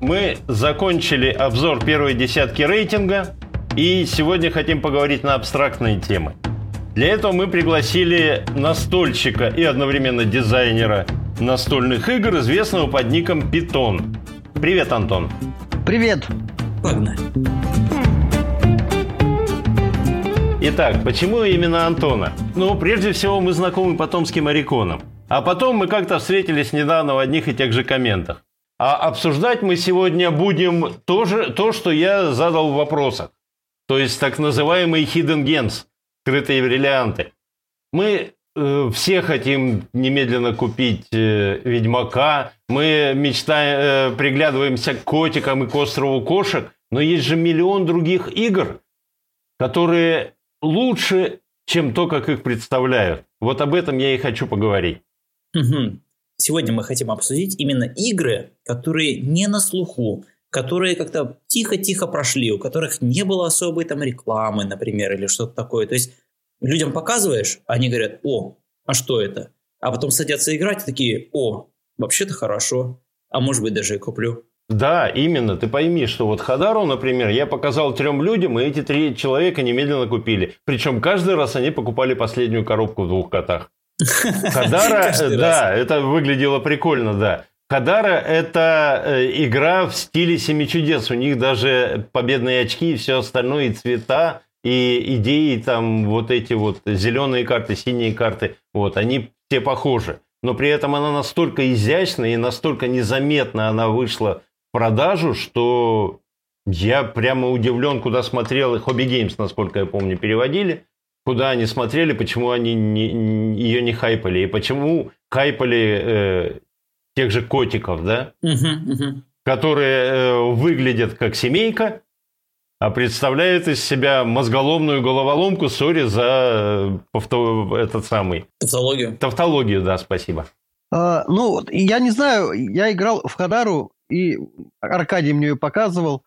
Мы закончили обзор первой десятки рейтинга и сегодня хотим поговорить на абстрактные темы. Для этого мы пригласили настольщика и одновременно дизайнера настольных игр, известного под ником Питон. Привет, Антон. Привет. Погнали. Итак, почему именно Антона? Ну, прежде всего, мы знакомы по томским ориконам. А потом мы как-то встретились недавно в одних и тех же комментах. А обсуждать мы сегодня будем тоже то, что я задал в вопросах. То есть так называемые hidden gens, скрытые бриллианты. Мы э, все хотим немедленно купить э, Ведьмака, мы мечтаем, э, приглядываемся к котикам и к острову кошек, но есть же миллион других игр, которые лучше, чем то, как их представляют. Вот об этом я и хочу поговорить. Сегодня мы хотим обсудить именно игры, которые не на слуху, которые как-то тихо-тихо прошли, у которых не было особой там рекламы, например, или что-то такое. То есть людям показываешь, они говорят, о, а что это? А потом садятся играть и такие, о, вообще-то хорошо, а может быть даже и куплю. Да, именно. Ты пойми, что вот Хадару, например, я показал трем людям, и эти три человека немедленно купили. Причем каждый раз они покупали последнюю коробку в двух котах. Хадара, да, это выглядело прикольно, да. Хадара – это э, игра в стиле «Семи чудес». У них даже победные очки и все остальное, и цвета, и идеи, там вот эти вот зеленые карты, синие карты, вот, они все похожи. Но при этом она настолько изящная и настолько незаметно она вышла в продажу, что я прямо удивлен, куда смотрел. Хобби Геймс, насколько я помню, переводили куда они смотрели, почему они не, ее не хайпали, и почему хайпали э, тех же котиков, да, угу, угу. которые э, выглядят как семейка, а представляют из себя мозголомную головоломку, сори за э, этот самый... Тавтологию. Тавтологию, да, спасибо. А, ну, я не знаю, я играл в Хадару, и Аркадий мне ее показывал.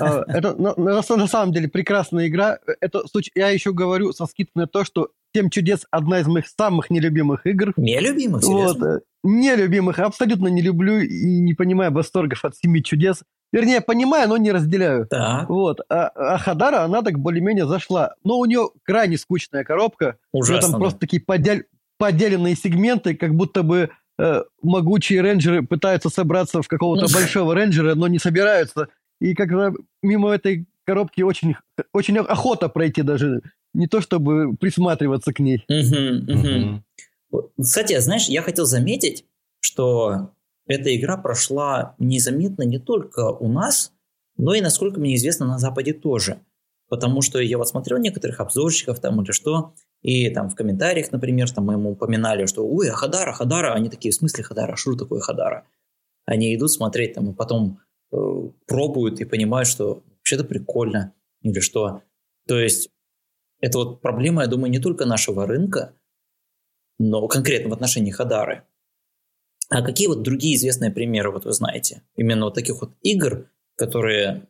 А, это на, самом деле прекрасная игра. Это я еще говорю со скидкой на то, что «Семь чудес» одна из моих самых нелюбимых игр. Нелюбимых? Вот, э, нелюбимых. Абсолютно не люблю и не понимаю восторгов от «Семи чудес». Вернее, понимаю, но не разделяю. Так. Вот. А, а Хадара, она так более-менее зашла. Но у нее крайне скучная коробка. Ужасно. Там да. просто такие подел... поделенные сегменты, как будто бы э, могучие рейнджеры пытаются собраться в какого-то большого рейнджера, но не собираются. И когда мимо этой коробки очень, очень охота пройти даже, не то чтобы присматриваться к ней. Угу, угу. Кстати, знаешь, я хотел заметить, что эта игра прошла незаметно не только у нас, но и, насколько мне известно, на Западе тоже. Потому что я вот смотрел некоторых обзорщиков там или что, и там в комментариях, например, там мы ему упоминали, что «Ой, а Хадара, Хадара», они такие, в смысле Хадара, что такое Хадара? Они идут смотреть там, и потом пробуют и понимают, что вообще-то прикольно, или что. То есть это вот проблема, я думаю, не только нашего рынка, но конкретно в отношении Хадары. А какие вот другие известные примеры вот вы знаете? Именно вот таких вот игр, которые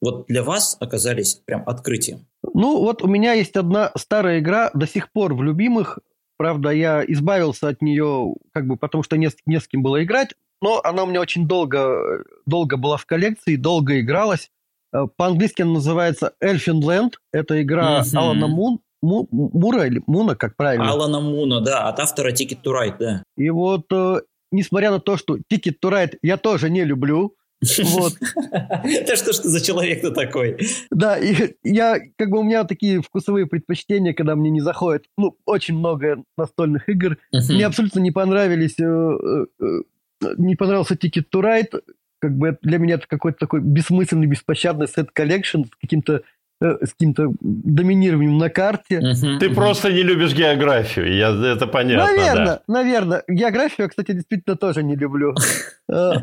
вот для вас оказались прям открытием? Ну, вот у меня есть одна старая игра, до сих пор в любимых. Правда, я избавился от нее, как бы, потому что не, не с кем было играть. Но она у меня очень долго, долго была в коллекции, долго игралась. Э, по-английски она называется Elfin Land. Это игра mm-hmm. Алана Мун, Му, Мура или Муна, как правильно? Алана Муна, да, от автора Ticket to Ride, да. И вот, э, несмотря на то, что Ticket to Ride я тоже не люблю, вот. Да что ж ты за человек-то такой? Да, и я, как бы у меня такие вкусовые предпочтения, когда мне не заходит, ну, очень много настольных игр. Мне абсолютно не понравились, э, не понравился Ticket to Ride, как бы для меня это какой-то такой бессмысленный, беспощадный set collection с каким-то Э, с каким-то доминированием на карте. Угу, Ты угу. просто не любишь географию, я, это понятно. Наверное, да. наверное. Географию я, кстати, действительно тоже не люблю. Э,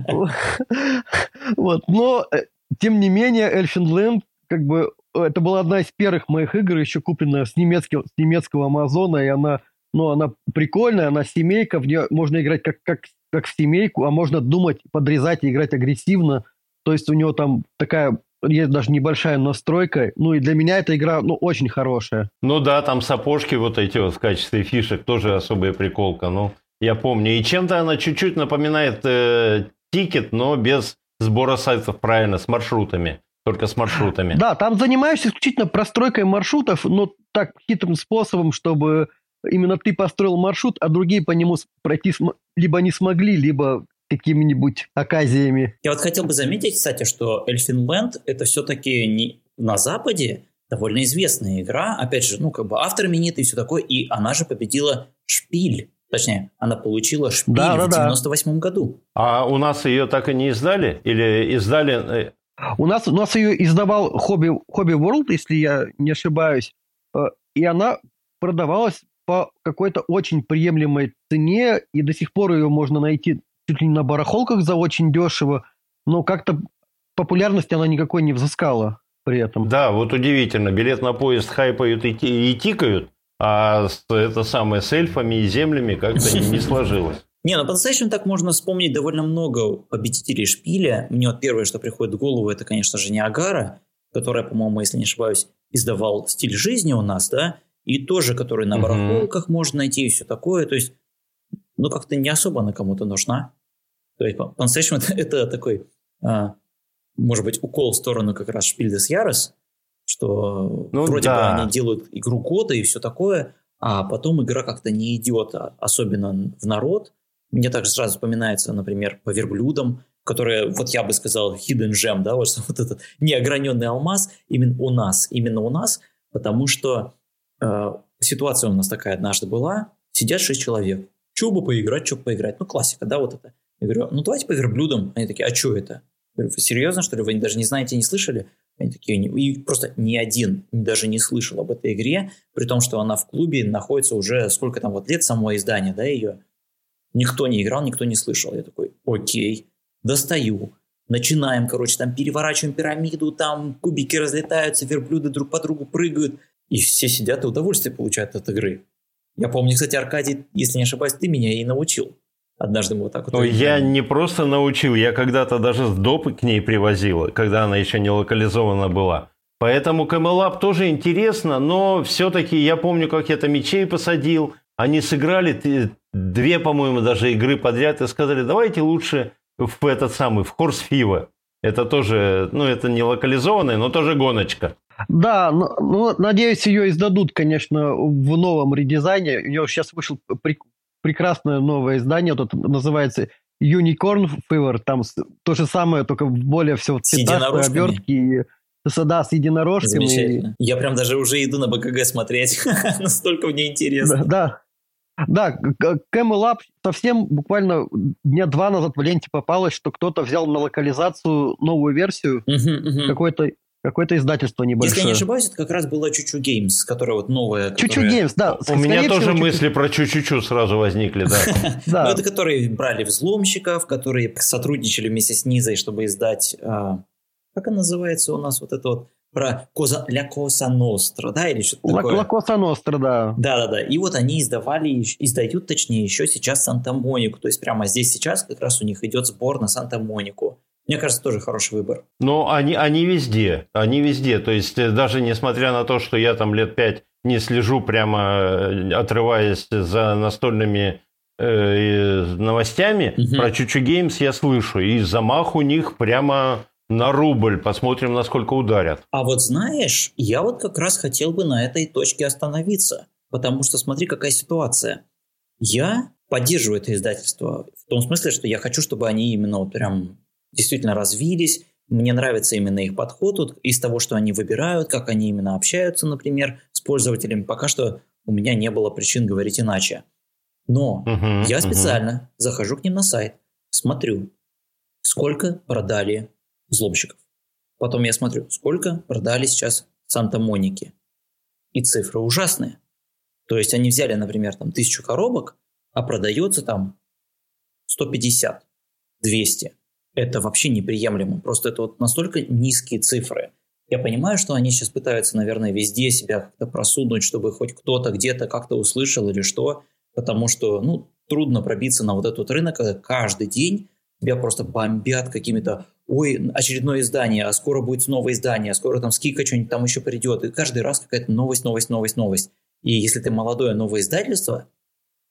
вот, но, э, тем не менее, Elfenland, как бы, это была одна из первых моих игр, еще купленная с немецкого, с немецкого Амазона, и она, ну, она прикольная, она семейка, в нее можно играть как, как, как в семейку, а можно думать, подрезать и играть агрессивно. То есть у него там такая есть даже небольшая настройка. Ну и для меня эта игра, ну, очень хорошая. Ну да, там сапожки вот эти вот в качестве фишек тоже особая приколка. Ну, я помню. И чем-то она чуть-чуть напоминает э, тикет, но без сбора сайтов, правильно, с маршрутами. Только с маршрутами. Да, там занимаешься исключительно простройкой маршрутов, но так хитрым способом, чтобы именно ты построил маршрут, а другие по нему пройти либо не смогли, либо какими-нибудь оказиями. Я вот хотел бы заметить, кстати, что Эльфинленд это все-таки не на Западе довольно известная игра. Опять же, ну, как бы автор именитый и все такое. И она же победила Шпиль. Точнее, она получила Шпиль да, в да, 98 да. году. А у нас ее так и не издали? Или издали... Э, у нас, у нас ее издавал Хобби, Хобби World, если я не ошибаюсь. Э, и она продавалась по какой-то очень приемлемой цене, и до сих пор ее можно найти чуть ли не на барахолках за очень дешево, но как-то популярности она никакой не взыскала при этом. Да, вот удивительно. Билет на поезд хайпают и, и тикают, а с, это самое с эльфами и землями как-то не, не сложилось. Не, ну по-настоящему так можно вспомнить довольно много победителей шпиля. Мне вот первое, что приходит в голову, это, конечно же, Ниагара, которая, по-моему, если не ошибаюсь, издавал «Стиль жизни» у нас, да, и тоже, который на барахолках можно найти и все такое. То есть, ну, как-то не особо она кому-то нужна. То есть, по-настоящему, это, это такой, а, может быть, укол в сторону как раз Шпиль дес Ярос, что ну, вроде да. бы они делают игру года и все такое, а потом игра как-то не идет, а, особенно в народ. Мне также сразу вспоминается, например, по верблюдам, которые, вот я бы сказал, hidden gem, да, вот, вот этот неограненный алмаз именно у нас, именно у нас, потому что ситуация у нас такая однажды была, сидят шесть человек, что бы поиграть, бы поиграть, ну классика, да, вот это. Я говорю, ну давайте по верблюдам. Они такие, а что это? Я говорю, серьезно, что ли, вы даже не знаете, не слышали? Они такие, и просто ни один даже не слышал об этой игре, при том, что она в клубе находится уже сколько там вот лет само издание, да, ее. Никто не играл, никто не слышал. Я такой, окей, достаю. Начинаем, короче, там переворачиваем пирамиду, там кубики разлетаются, верблюды друг по другу прыгают. И все сидят и удовольствие получают от игры. Я помню, кстати, Аркадий, если не ошибаюсь, ты меня и научил. Однажды мы вот так вот... Ну, я не просто научил, я когда-то даже с допы к ней привозил, когда она еще не локализована была. Поэтому Камелап тоже интересно, но все-таки я помню, как я там мечей посадил. Они сыграли две, по-моему, даже игры подряд и сказали, давайте лучше в этот самый, в Хорс Фива. Это тоже, ну, это не локализованная, но тоже гоночка. Да, ну, ну, надеюсь, ее издадут, конечно, в новом редизайне. У нее сейчас вышел прекрасное новое издание, вот это называется Unicorn Fever, там то же самое, только более все в цветах, обертки и да, с единорожками. Замечательно. Я прям даже уже иду на БКГ смотреть. Настолько мне интересно. Да, да. Да, Camel Up совсем буквально дня два назад в ленте попалось, что кто-то взял на локализацию новую версию какой-то Какое-то издательство небольшое. Если я не ошибаюсь, это как раз была Чучу Games, которая вот новая. Чучу Games, да. У меня тоже мысли про Чучу сразу возникли, да. Ну, это которые брали взломщиков, которые сотрудничали вместе с Низой, чтобы издать... А, как она называется у нас вот это вот про Коза, La Cosa Nostra, да, или что-то такое? La Cosa Nostra, да. Да-да-да, и вот они издавали, издают, точнее, еще сейчас Санта-Монику, то есть прямо здесь сейчас как раз у них идет сбор на Санта-Монику. Мне кажется, тоже хороший выбор. Но они, они везде, они везде. То есть э, даже несмотря на то, что я там лет пять не слежу прямо э, отрываясь за настольными э, новостями, угу. про Чучу Геймс я слышу. И замах у них прямо на рубль. Посмотрим, насколько ударят. А вот знаешь, я вот как раз хотел бы на этой точке остановиться. Потому что смотри, какая ситуация. Я поддерживаю это издательство в том смысле, что я хочу, чтобы они именно вот прям действительно развились. Мне нравится именно их подход вот, из того, что они выбирают, как они именно общаются, например, с пользователями. Пока что у меня не было причин говорить иначе. Но uh-huh, я специально uh-huh. захожу к ним на сайт, смотрю, сколько продали взломщиков. Потом я смотрю, сколько продали сейчас Санта-Моники. И цифры ужасные. То есть они взяли, например, там тысячу коробок, а продается там 150, 200 это вообще неприемлемо. Просто это вот настолько низкие цифры. Я понимаю, что они сейчас пытаются, наверное, везде себя как-то просунуть, чтобы хоть кто-то где-то как-то услышал или что, потому что, ну, трудно пробиться на вот этот рынок, когда каждый день тебя просто бомбят какими-то ой, очередное издание, а скоро будет новое издание, а скоро там скидка что-нибудь там еще придет. И каждый раз какая-то новость, новость, новость, новость. И если ты молодое новое издательство,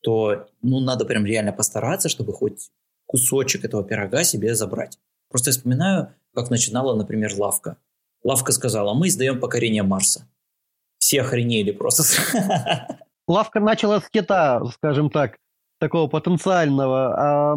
то ну, надо прям реально постараться, чтобы хоть кусочек этого пирога себе забрать. Просто я вспоминаю, как начинала, например, Лавка. Лавка сказала, мы издаем покорение Марса. Все охренели просто. Лавка начала с кита, скажем так, такого потенциального.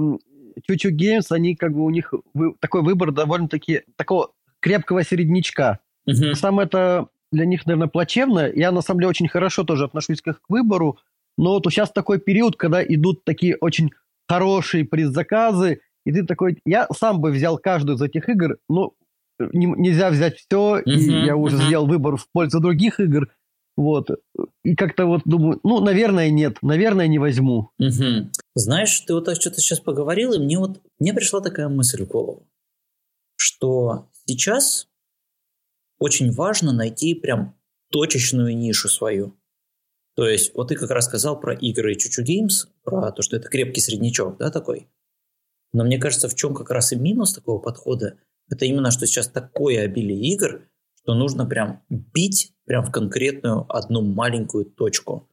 Чучу Геймс, они как бы у них такой выбор довольно-таки такого крепкого середнячка. Угу. Самое это для них, наверное, плачевно. Я, на самом деле, очень хорошо тоже отношусь к их выбору, но вот сейчас такой период, когда идут такие очень хорошие предзаказы, и ты такой, я сам бы взял каждую из этих игр, но не, нельзя взять все, uh-huh, и я уже uh-huh. сделал выбор в пользу других игр, вот. И как-то вот думаю, ну, наверное, нет, наверное, не возьму. Угу. Знаешь, ты вот так что-то сейчас поговорил, и мне вот мне пришла такая мысль в голову, что сейчас очень важно найти прям точечную нишу свою. То есть, вот ты как раз сказал про игры Чучу Games, про то, что это крепкий среднячок, да, такой. Но мне кажется, в чем как раз и минус такого подхода, это именно, что сейчас такое обилие игр, что нужно прям бить прям в конкретную одну маленькую точку.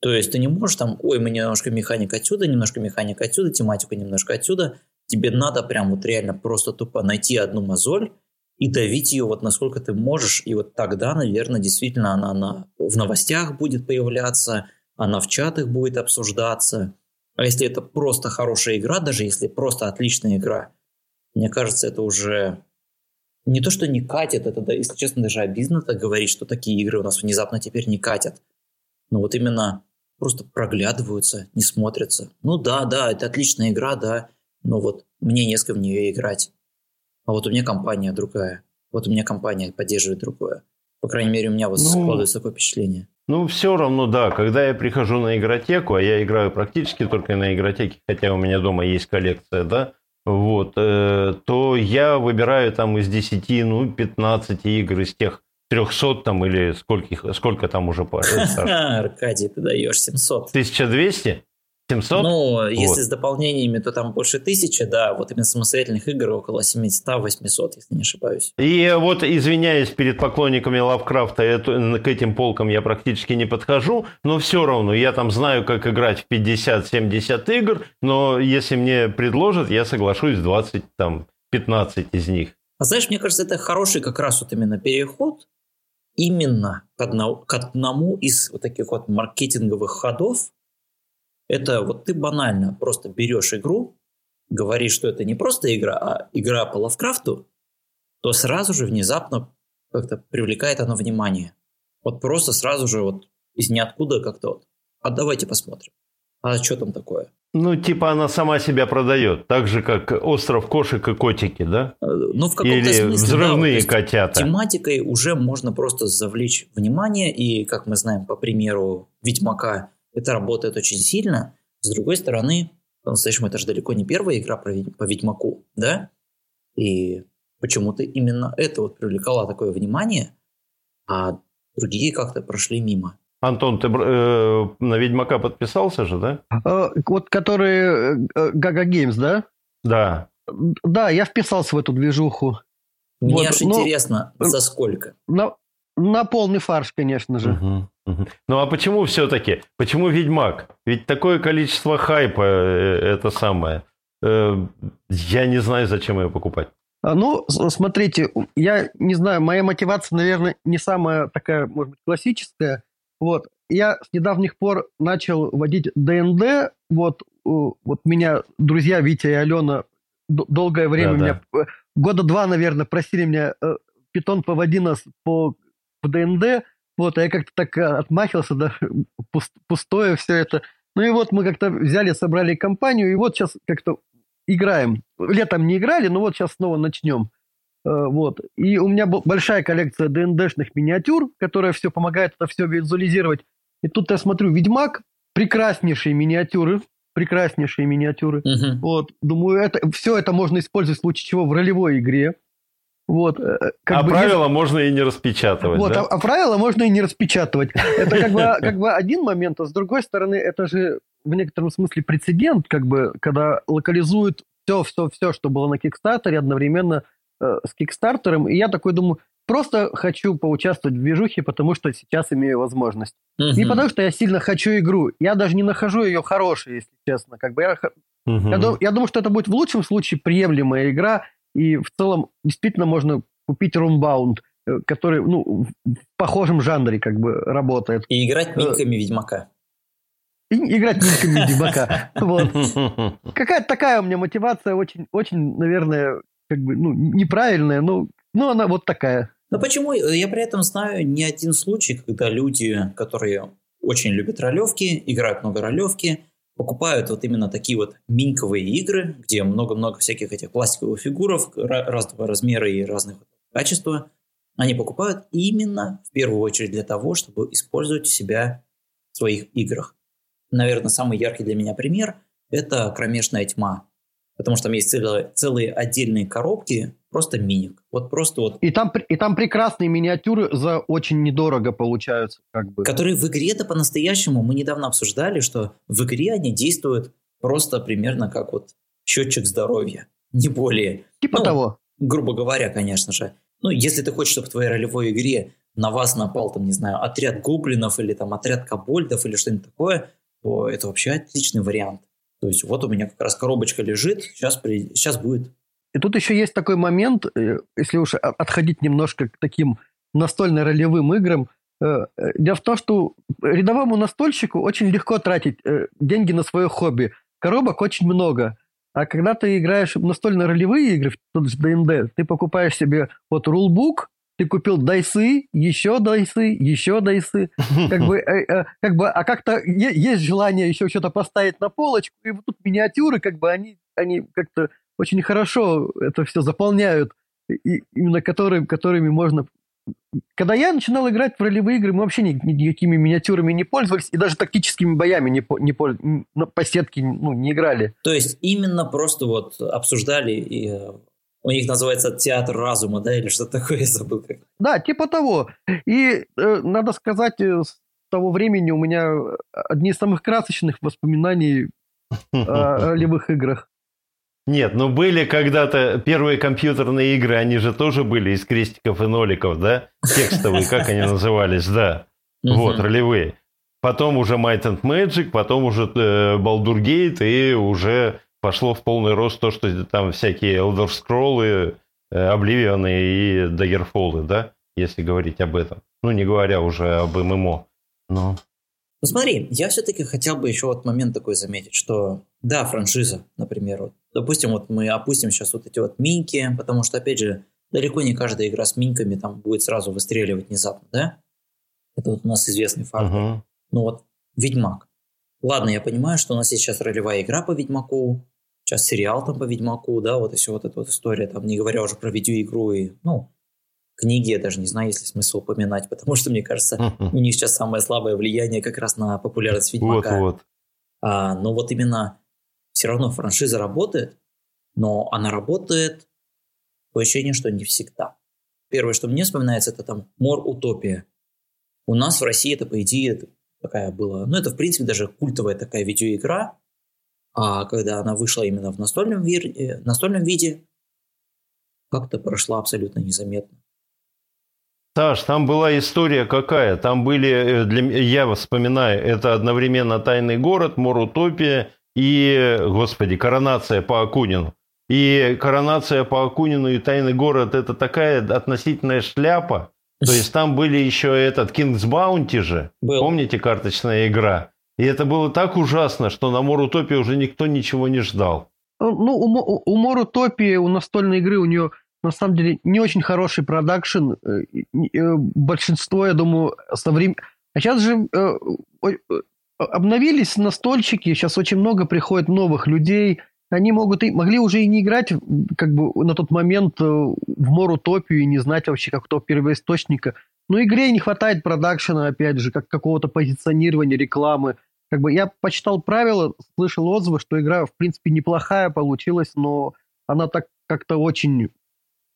То есть ты не можешь там, ой, мы немножко механика отсюда, немножко механика отсюда, тематику немножко отсюда. Тебе надо прям вот реально просто тупо найти одну мозоль и давить ее вот насколько ты можешь. И вот тогда, наверное, действительно она на, в новостях будет появляться, она в чатах будет обсуждаться. А если это просто хорошая игра, даже если просто отличная игра, мне кажется, это уже не то, что не катит, это, если честно, даже обидно так говорить, что такие игры у нас внезапно теперь не катят. Но вот именно просто проглядываются, не смотрятся. Ну да, да, это отличная игра, да, но вот мне не с кем в нее играть. А вот у меня компания другая. Вот у меня компания поддерживает другое. По крайней мере, у меня вот ну, складывается такое впечатление. Ну, все равно, да. Когда я прихожу на игротеку, а я играю практически только на игротеке, хотя у меня дома есть коллекция, да, вот, э, то я выбираю там из 10, ну, 15 игр из тех 300 там или сколько, сколько там уже пар. Аркадий, ты даешь 700. 1200? 700? Ну, вот. если с дополнениями, то там больше тысячи, да, вот именно самостоятельных игр около 700-800, если не ошибаюсь. И вот, извиняюсь перед поклонниками Лавкрафта, к этим полкам я практически не подхожу, но все равно, я там знаю, как играть в 50-70 игр, но если мне предложат, я соглашусь 20, там, 15 из них. А знаешь, мне кажется, это хороший как раз вот именно переход именно к одному, к одному из вот таких вот маркетинговых ходов, это вот ты банально просто берешь игру, говоришь, что это не просто игра, а игра по Лавкрафту, то сразу же внезапно как-то привлекает оно внимание. Вот просто сразу же вот из ниоткуда как-то вот. А давайте посмотрим. А что там такое? Ну, типа она сама себя продает, так же, как остров кошек и котики, да? Э, ну, в каком-то Или смысле, взрывные да, котята. Тематикой уже можно просто завлечь внимание, и, как мы знаем по примеру Ведьмака, это работает очень сильно. С другой стороны, по-настоящему это же далеко не первая игра по Ведьмаку, да? И почему-то именно это вот привлекало такое внимание, а другие как-то прошли мимо. Антон, ты э, на Ведьмака подписался же, да? Э, вот который Гага Геймс, да? Да. Да, я вписался в эту движуху. Мне вот, аж ну, интересно, за сколько? На, на полный фарш, конечно же. Угу. Ну а почему все-таки? Почему Ведьмак? Ведь такое количество хайпа э, это самое. Э, я не знаю, зачем ее покупать. А, ну, смотрите, я не знаю, моя мотивация, наверное, не самая такая, может быть, классическая. Вот, я с недавних пор начал водить ДНД. Вот, вот меня друзья Витя и Алена долгое время да, меня да. года два, наверное, просили меня э, питон поводи нас по, по ДНД. Вот, а я как-то так э, отмахивался, да, пустое все это. Ну и вот мы как-то взяли, собрали компанию, и вот сейчас как-то играем. Летом не играли, но вот сейчас снова начнем. Э, вот. И у меня большая коллекция ДНДшных миниатюр, которая все помогает это все визуализировать. И тут я смотрю, Ведьмак, прекраснейшие миниатюры, прекраснейшие миниатюры. Uh-huh. Вот, думаю, это все это можно использовать в случае чего в ролевой игре. Вот, э, как а бы правила есть... можно и не распечатывать. Вот, да? а, а правила можно и не распечатывать. Это как бы, как бы один момент, а с другой стороны, это же в некотором смысле прецедент, как бы, когда локализуют все, все, все, что было на Кикстартере, одновременно э, с Кикстартером. И я такой думаю, просто хочу поучаствовать в движухе, потому что сейчас имею возможность. Угу. Не потому что я сильно хочу игру. Я даже не нахожу ее хорошей, если честно. Как бы я, угу. я, я думаю, что это будет в лучшем случае приемлемая игра И в целом действительно можно купить Runbound, э, который ну, в похожем жанре как бы работает. И играть минками Ведьмака. И играть минками Ведьмака. Вот. Какая-то такая у меня мотивация очень, очень, наверное, как бы, ну, неправильная, но, но она вот такая. Но почему? Я при этом знаю не один случай, когда люди, которые очень любят ролевки, играют много ролевки, покупают вот именно такие вот миньковые игры, где много-много всяких этих пластиковых фигуров разного размера и разных качества. Они покупают именно в первую очередь для того, чтобы использовать себя в своих играх. Наверное, самый яркий для меня пример – это «Кромешная тьма». Потому что там есть целые, целые отдельные коробки, просто миник. Вот просто вот. И там, и там прекрасные миниатюры за очень недорого получаются. Как бы. Которые в игре-то по-настоящему, мы недавно обсуждали, что в игре они действуют просто примерно как вот счетчик здоровья, не более. Типа ну, того. Грубо говоря, конечно же. Ну, если ты хочешь, чтобы в твоей ролевой игре на вас напал, там, не знаю, отряд гоблинов или там отряд кобольдов или что-нибудь такое, то это вообще отличный вариант. То есть вот у меня как раз коробочка лежит, сейчас, при... сейчас будет. И тут еще есть такой момент, э, если уж отходить немножко к таким настольно-ролевым играм, э, э, Дело в том, что рядовому настольщику очень легко тратить деньги на свое хобби. Коробок очень много. А когда ты играешь настольно-ролевые игры, тот же ДНД, ты покупаешь себе вот рулбук, ты купил дайсы, еще дайсы, еще дайсы, как бы, э, э, как бы, а как-то есть желание еще что-то поставить на полочку, и вот тут миниатюры, как бы, они, они как-то очень хорошо это все заполняют, и, именно которые, которыми можно... Когда я начинал играть в ролевые игры, мы вообще ни, никакими миниатюрами не пользовались, и даже тактическими боями не, не, по сетке ну, не играли. То есть именно просто вот обсуждали и э, у них называется театр разума, да, или что такое, я забыл как. Да, типа того. И э, надо сказать, э, с того времени у меня одни из самых красочных воспоминаний о ролевых играх. Нет, ну были когда-то первые компьютерные игры, они же тоже были из крестиков и ноликов, да? Текстовые, как они назывались, да. Вот, ролевые. Потом уже Might and Magic, потом уже э, Baldur Gate и уже пошло в полный рост то, что там всякие Elder Scrolls, Oblivion и Daggerfall, да, если говорить об этом. Ну, не говоря уже об ММО. Но... Ну смотри, я все-таки хотел бы еще вот момент такой заметить, что да, франшиза, например, вот, допустим, вот мы опустим сейчас вот эти вот миньки, потому что, опять же, далеко не каждая игра с миньками там будет сразу выстреливать внезапно, да? Это вот у нас известный факт. Uh-huh. Ну вот, Ведьмак. Ладно, я понимаю, что у нас есть сейчас ролевая игра по Ведьмаку, сейчас сериал там по Ведьмаку, да, вот и все вот эта вот история, там, не говоря уже про видеоигру и, ну, книги, я даже не знаю, есть ли смысл упоминать, потому что, мне кажется, у них сейчас самое слабое влияние как раз на популярность Ведьмака. Вот, вот. А, но вот именно все равно франшиза работает, но она работает по ощущению, что не всегда. Первое, что мне вспоминается, это там Мор Утопия. У нас в России это, по идее, такая была, ну, это, в принципе, даже культовая такая видеоигра, а когда она вышла именно в настольном, вир... Э, настольном виде, как-то прошла абсолютно незаметно. Саш, там была история какая? Там были, э, для, я вспоминаю, это одновременно «Тайный город», «Морутопия» и, господи, «Коронация по Акунину». И «Коронация по Акунину» и «Тайный город» – это такая относительная шляпа. То есть там были еще этот «King's Bounty» же. Был. Помните карточная игра? И это было так ужасно, что на Мор. Утопии уже никто ничего не ждал. Ну, у, у Мор. Утопии, у настольной игры, у нее на самом деле не очень хороший продакшн. Э, э, большинство, я думаю, со временем... А сейчас же э, обновились настольщики, сейчас очень много приходит новых людей. Они могут и, могли уже и не играть как бы на тот момент в Морутопию и не знать вообще как то первоисточника. Ну, игре не хватает продакшена, опять же, как какого-то позиционирования, рекламы. Как бы я почитал правила, слышал отзывы, что игра, в принципе, неплохая получилась, но она так как-то очень...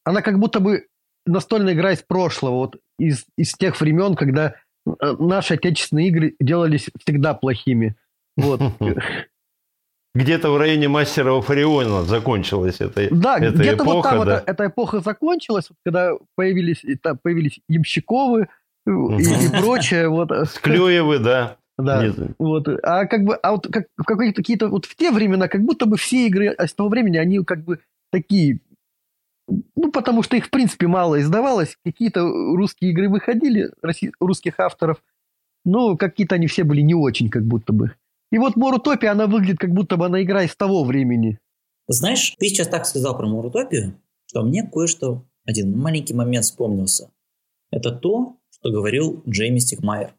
Она как будто бы настольная игра из прошлого, вот из, из тех времен, когда э, наши отечественные игры делались всегда плохими. Вот. Где-то в районе мастера Фариона закончилась эта, да, эта где-то эпоха. Вот там да. эта, эта эпоха закончилась, вот, когда появились, там, появились Ямщиковы и, и прочее. Вот. Склеевы, да. Да, Нет. вот, а как бы, а вот как, в какие-то, какие-то, вот в те времена, как будто бы все игры с того времени, они как бы такие Ну, потому что их, в принципе, мало издавалось. Какие-то русские игры выходили, русских авторов, но какие-то они все были не очень, как будто бы. И вот Морутопия, она выглядит, как будто бы она игра из того времени. Знаешь, ты сейчас так сказал про Морутопию, что мне кое-что, один маленький момент вспомнился. Это то, что говорил Джейми Стигмайер.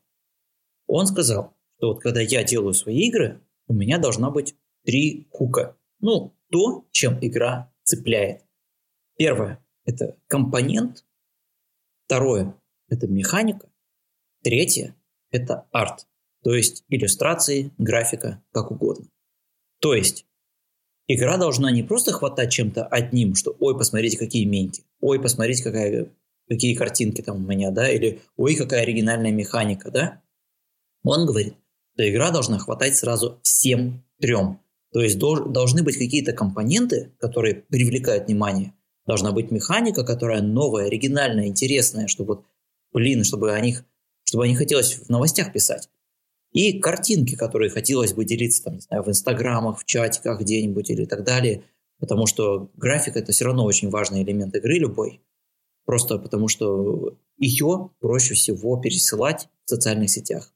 Он сказал, что вот когда я делаю свои игры, у меня должна быть три хука. Ну, то, чем игра цепляет. Первое – это компонент. Второе – это механика. Третье – это арт. То есть иллюстрации, графика, как угодно. То есть игра должна не просто хватать чем-то одним, что ой, посмотрите, какие меньки, ой, посмотрите, какая, какие картинки там у меня, да, или ой, какая оригинальная механика, да. Он говорит, что игра должна хватать сразу всем трем. То есть дол- должны быть какие-то компоненты, которые привлекают внимание. Должна быть механика, которая новая, оригинальная, интересная, чтобы, блин, чтобы о них, чтобы о них хотелось в новостях писать. И картинки, которые хотелось бы делиться, там, не знаю, в инстаграмах, в чатиках где-нибудь или так далее. Потому что графика – это все равно очень важный элемент игры любой. Просто потому что ее проще всего пересылать в социальных сетях.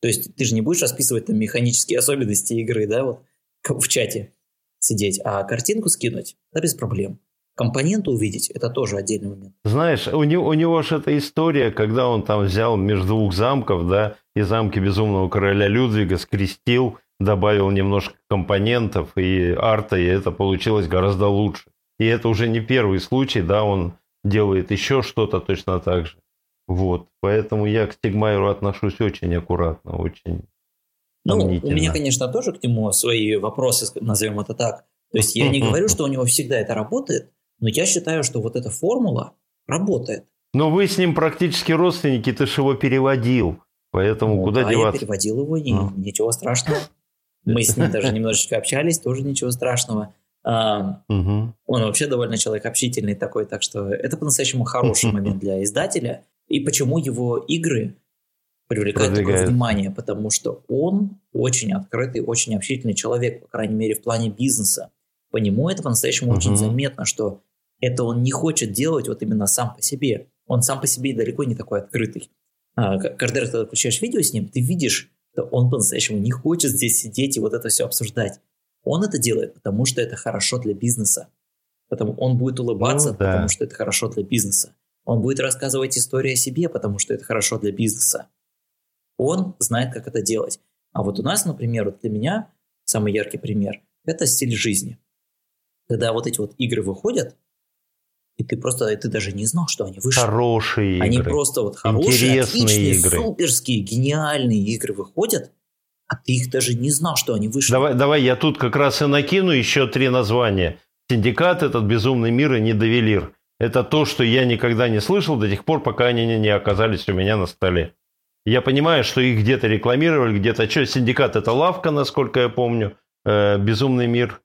То есть ты же не будешь расписывать там механические особенности игры, да, вот в чате сидеть, а картинку скинуть, да, без проблем. Компоненты увидеть – это тоже отдельный момент. Знаешь, у него, у него же эта история, когда он там взял между двух замков, да, и замки Безумного Короля Людвига скрестил, добавил немножко компонентов и арта, и это получилось гораздо лучше. И это уже не первый случай, да, он делает еще что-то точно так же. Вот, поэтому я к Стигмайеру отношусь очень аккуратно, очень ну, у меня, конечно, тоже к нему свои вопросы, назовем это так. То есть я не говорю, что у него всегда это работает, но я считаю, что вот эта формула работает. Но вы с ним практически родственники, ты же его переводил. Поэтому ну, куда да, деваться? я переводил его, и а. ничего страшного. Мы с ним даже немножечко общались, тоже ничего страшного. А. Он вообще довольно человек общительный такой, так что это по-настоящему хороший момент для издателя. И почему его игры привлекают такое внимание? Потому что он очень открытый, очень общительный человек, по крайней мере, в плане бизнеса. По нему это по-настоящему очень заметно, что это он не хочет делать вот именно сам по себе. Он сам по себе далеко не такой открытый. А, каждый раз, когда включаешь видео с ним, ты видишь, что он по-настоящему не хочет здесь сидеть и вот это все обсуждать. Он это делает, потому что это хорошо для бизнеса. Потому он будет улыбаться, ну, да. потому что это хорошо для бизнеса. Он будет рассказывать историю о себе, потому что это хорошо для бизнеса. Он знает, как это делать. А вот у нас, например, вот для меня самый яркий пример – это стиль жизни. Когда вот эти вот игры выходят, и ты просто, ты даже не знал, что они вышли. Хорошие они игры. просто вот хорошие, Интересные отличные, игры. суперские, гениальные игры выходят, а ты их даже не знал, что они вышли. Давай, давай я тут как раз и накину еще три названия. Синдикат, этот безумный мир и Нидавеллир. Это то, что я никогда не слышал до тех пор, пока они не оказались у меня на столе. Я понимаю, что их где-то рекламировали, где-то что. Синдикат это лавка, насколько я помню. Э, безумный мир.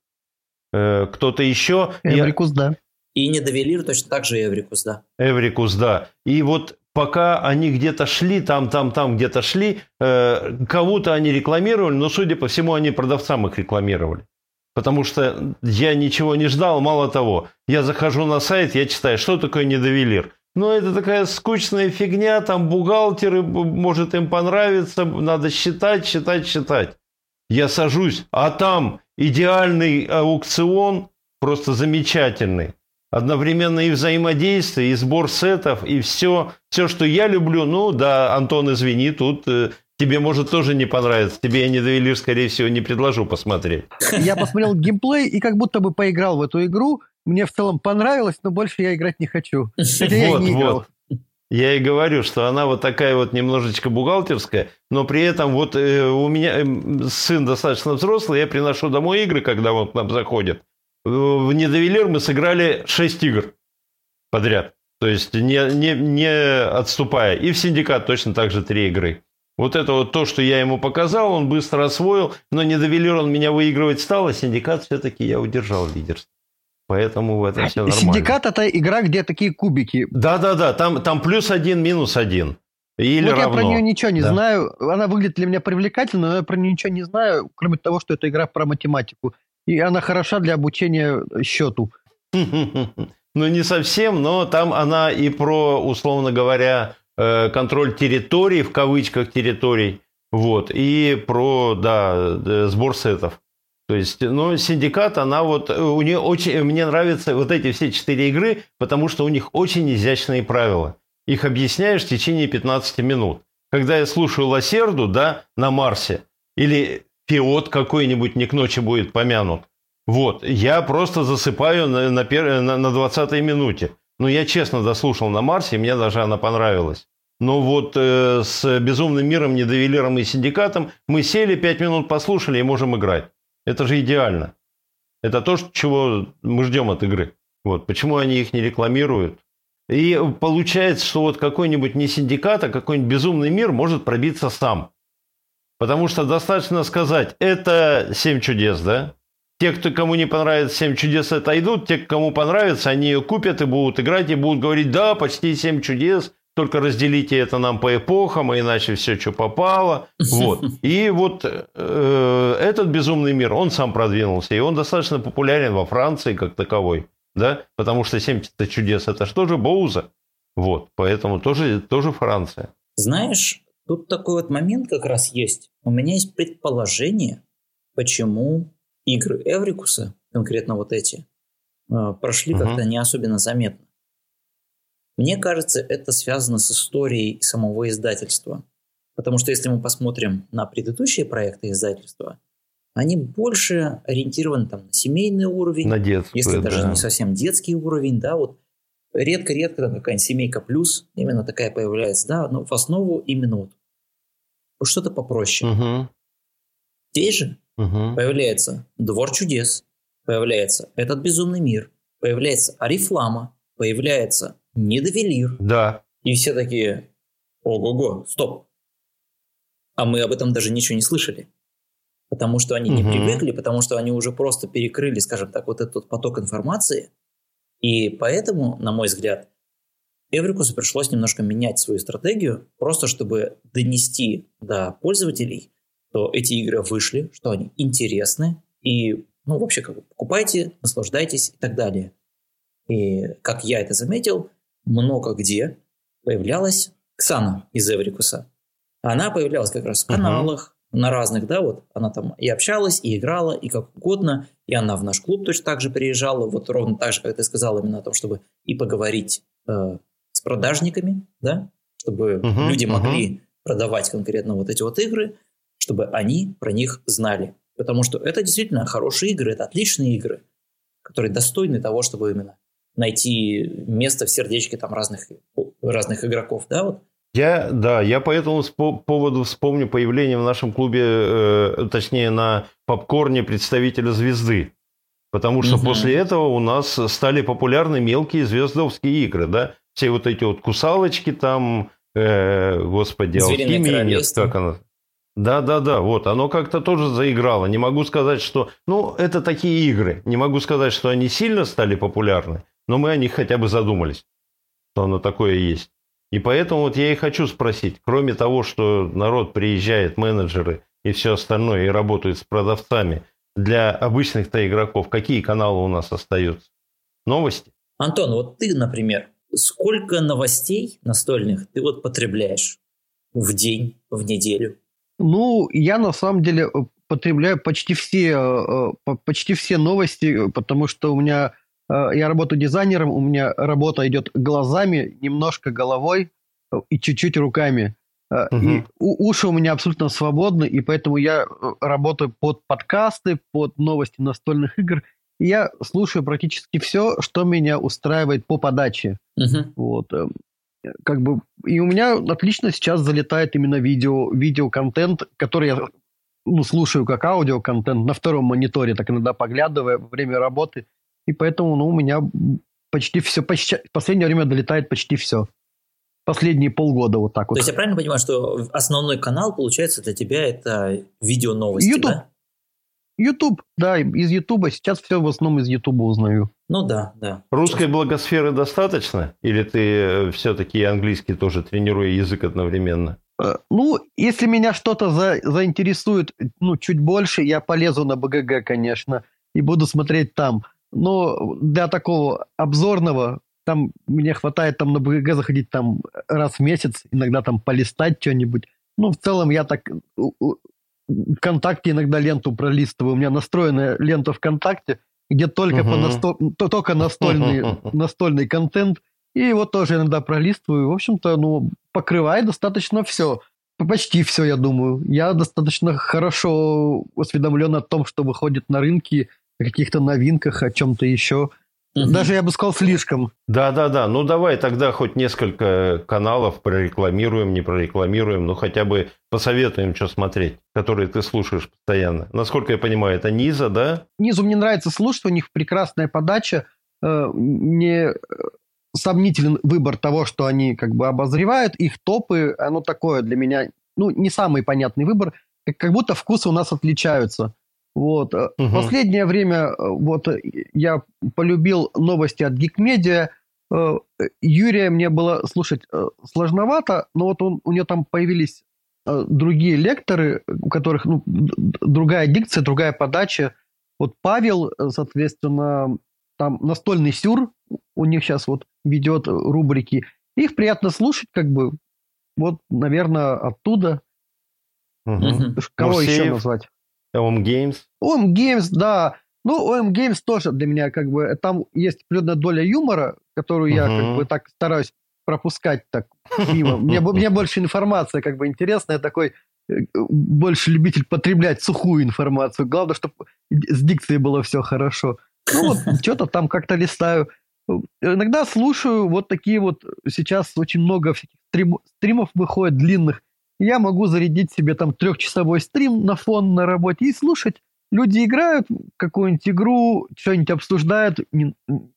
Э, кто-то еще. Эврикус, я... да. И Нидавеллир точно так же Эврикус, да. Эврикус, да. И вот пока они где-то шли, там, там, там где-то шли, э, кого-то они рекламировали, но, судя по всему, они продавцам их рекламировали. Потому что я ничего не ждал, мало того, я захожу на сайт, я читаю, что такое недовелир. Ну, это такая скучная фигня, там бухгалтеры, может им понравится, надо считать, считать, считать. Я сажусь, а там идеальный аукцион, просто замечательный одновременно и взаимодействие, и сбор сетов, и все, все, что я люблю. Ну да, Антон, извини, тут э, тебе может тоже не понравиться. Тебе я не довели, скорее всего, не предложу посмотреть. Я посмотрел геймплей и как будто бы поиграл в эту игру. Мне в целом понравилось, но больше я играть не хочу. Хотя я не играл. Я и говорю, что она вот такая вот немножечко бухгалтерская, но при этом вот э, у меня э, сын достаточно взрослый, я приношу домой игры, когда он к нам заходит в недовелир мы сыграли 6 игр подряд. То есть не, не, не отступая. И в синдикат точно так же 3 игры. Вот это вот то, что я ему показал, он быстро освоил, но Нидавеллир он меня выигрывать стал, а синдикат все-таки я удержал лидерство. Поэтому в этом все нормально. Синдикат это игра, где такие кубики. Да-да-да, там, там плюс один, минус один. Или вот равно. я про нее ничего не да. знаю. Она выглядит для меня привлекательно, но я про нее ничего не знаю, кроме того, что это игра про математику и она хороша для обучения счету. Ну, не совсем, но там она и про, условно говоря, э, контроль территорий, в кавычках территорий, вот, и про, да, сбор сетов. То есть, ну, синдикат, она вот, у нее очень, мне нравятся вот эти все четыре игры, потому что у них очень изящные правила. Их объясняешь в течение 15 минут. Когда я слушаю Лосерду, да, на Марсе, или Фиот какой-нибудь не к ночи будет помянут, вот, я просто засыпаю на, на, на, на 20-й минуте. Ну, я честно дослушал на Марсе, мне даже она понравилась. Но вот э, с «Безумным миром», «Недовелиром» и «Синдикатом» мы сели, пять минут послушали и можем играть. Это же идеально. Это то, чего мы ждем от игры. Вот. Почему они их не рекламируют? И получается, что вот какой-нибудь не синдикат, а какой-нибудь безумный мир может пробиться сам. Потому что достаточно сказать, это «Семь чудес», да? Те, кто, кому не понравится «Семь чудес», отойдут. Те, кому понравится, они ее купят и будут играть, и будут говорить, да, почти «Семь чудес», только разделите это нам по эпохам, а иначе все, что попало. Вот. И вот э, этот безумный мир, он сам продвинулся, и он достаточно популярен во Франции как таковой, да, потому что 70 чудес это что же Боуза, вот, поэтому тоже, тоже Франция. Знаешь, тут такой вот момент как раз есть. У меня есть предположение, почему игры Эврикуса, конкретно вот эти, э, прошли угу. как-то не особенно заметно. Мне кажется, это связано с историей самого издательства. Потому что если мы посмотрим на предыдущие проекты издательства, они больше ориентированы там, на семейный уровень. На детский, Если да. даже не совсем детский уровень, да, вот редко-редко там какая-нибудь семейка плюс именно такая появляется, да, но в основу именно вот что-то попроще. Угу. Здесь же угу. появляется Двор чудес, появляется Этот безумный мир, появляется Арифлама, появляется недовелир. Да. И все такие, ого-го, стоп. А мы об этом даже ничего не слышали. Потому что они не привыкли, потому что они уже просто перекрыли, скажем так, вот этот поток информации. И поэтому, на мой взгляд, Эврикусу пришлось немножко менять свою стратегию, просто чтобы донести до пользователей, что эти игры вышли, что они интересны, и, ну, вообще, как бы, покупайте, наслаждайтесь и так далее. И, как я это заметил, много где появлялась Ксана из Эврикуса. Она появлялась как раз в каналах. На разных, да, вот она там и общалась, и играла, и как угодно, и она в наш клуб точно так же приезжала, вот ровно так же, как ты сказал, именно о том, чтобы и поговорить э, с продажниками, да, чтобы uh-huh, люди могли uh-huh. продавать конкретно вот эти вот игры, чтобы они про них знали. Потому что это действительно хорошие игры, это отличные игры, которые достойны того, чтобы именно найти место в сердечке там разных, разных игроков, да, вот? Я, да, я по этому поводу вспомню появление в нашем клубе, э, точнее, на попкорне представителя звезды. Потому что угу. после этого у нас стали популярны мелкие звездовские игры, да? Все вот эти вот кусалочки там, э, господи, алхимия, нет, как она... Да, да, да, вот, оно как-то тоже заиграло. Не могу сказать, что... Ну, это такие игры. Не могу сказать, что они сильно стали популярны, но мы о них хотя бы задумались, что оно такое есть. И поэтому вот я и хочу спросить, кроме того, что народ приезжает, менеджеры и все остальное, и работают с продавцами, для обычных-то игроков какие каналы у нас остаются? Новости? Антон, вот ты, например, сколько новостей настольных ты вот потребляешь в день, в неделю? Ну, я на самом деле потребляю почти все, э, э, почти все новости, потому что у меня Э, я работаю дизайнером, у меня работа идет глазами, немножко головой э, и чуть-чуть руками. Угу. И уши у меня абсолютно свободны, и поэтому я работаю под подкасты, под новости настольных игр. И я слушаю практически все, что меня устраивает по подаче. Угу. Вот. Как бы, и у меня отлично сейчас залетает именно видео, видеоконтент, который я ну, слушаю как аудиоконтент на втором мониторе, так иногда поглядывая во время работы. И поэтому ну, у меня почти все, почти, в последнее время долетает почти все. Последние полгода вот так вот. То есть я правильно понимаю, что основной канал, получается, для тебя это видео новости, YouTube. да? YouTube, да, из YouTube. Сейчас все в основном из YouTube узнаю. Ну да, да. Русской благосферы достаточно? Или ты э, все-таки английский тоже тренируя язык одновременно? Э, ну, если меня что-то за, заинтересует, ну, чуть больше, я полезу на БГГ, конечно, и буду смотреть там. Но для такого обзорного там мне хватает там на БГГ заходить там раз в месяц, иногда там полистать что-нибудь. Ну, в целом я так ВКонтакте иногда ленту пролистываю. У меня настроенная лента ВКонтакте, где только, uh-huh. по насто... только настольный, настольный контент. И его тоже иногда пролистываю. В общем-то, ну, покрывает достаточно все. Почти все, я думаю. Я достаточно хорошо осведомлен о том, что выходит на рынке, о каких-то новинках, о чем-то еще. Угу. Даже, я бы сказал, слишком. Да-да-да. Ну, давай тогда хоть несколько каналов прорекламируем, не прорекламируем, ну, хотя бы посоветуем, что смотреть, которые ты слушаешь постоянно. Насколько я понимаю, это Низа, да? Низу мне нравится слушать, у них прекрасная подача, э, не э, сомнителен выбор того, что они как бы обозревают, их топы, оно такое для меня, ну, не самый понятный выбор, как будто вкусы у нас отличаются. Вот. Угу. Последнее время э, вот я полюбил новости от Geekmedia. Юрия мне было слушать сложновато, но вот он, у него там появились другие лекторы, у которых ну, другая дикция, другая подача. Вот Павел, соответственно, там настольный сюр у них сейчас вот ведет рубрики. Их приятно слушать, как бы, вот, наверное, оттуда. Угу. Кого Мурсеев. еще назвать? OM Games. OM Games, да. Ну, OM Games тоже для меня как бы... Там есть определенная доля юмора, которую uh-huh. я как бы так стараюсь пропускать так мимо. Мне, мне больше информация как бы интересная. Такой э, больше любитель потреблять сухую информацию. Главное, чтобы с дикцией было все хорошо. Ну вот, что-то там как-то листаю. Иногда слушаю вот такие вот... Сейчас очень много всяких стрим, стримов выходит длинных я могу зарядить себе там трехчасовой стрим на фон на работе и слушать. Люди играют какую-нибудь игру, что-нибудь обсуждают,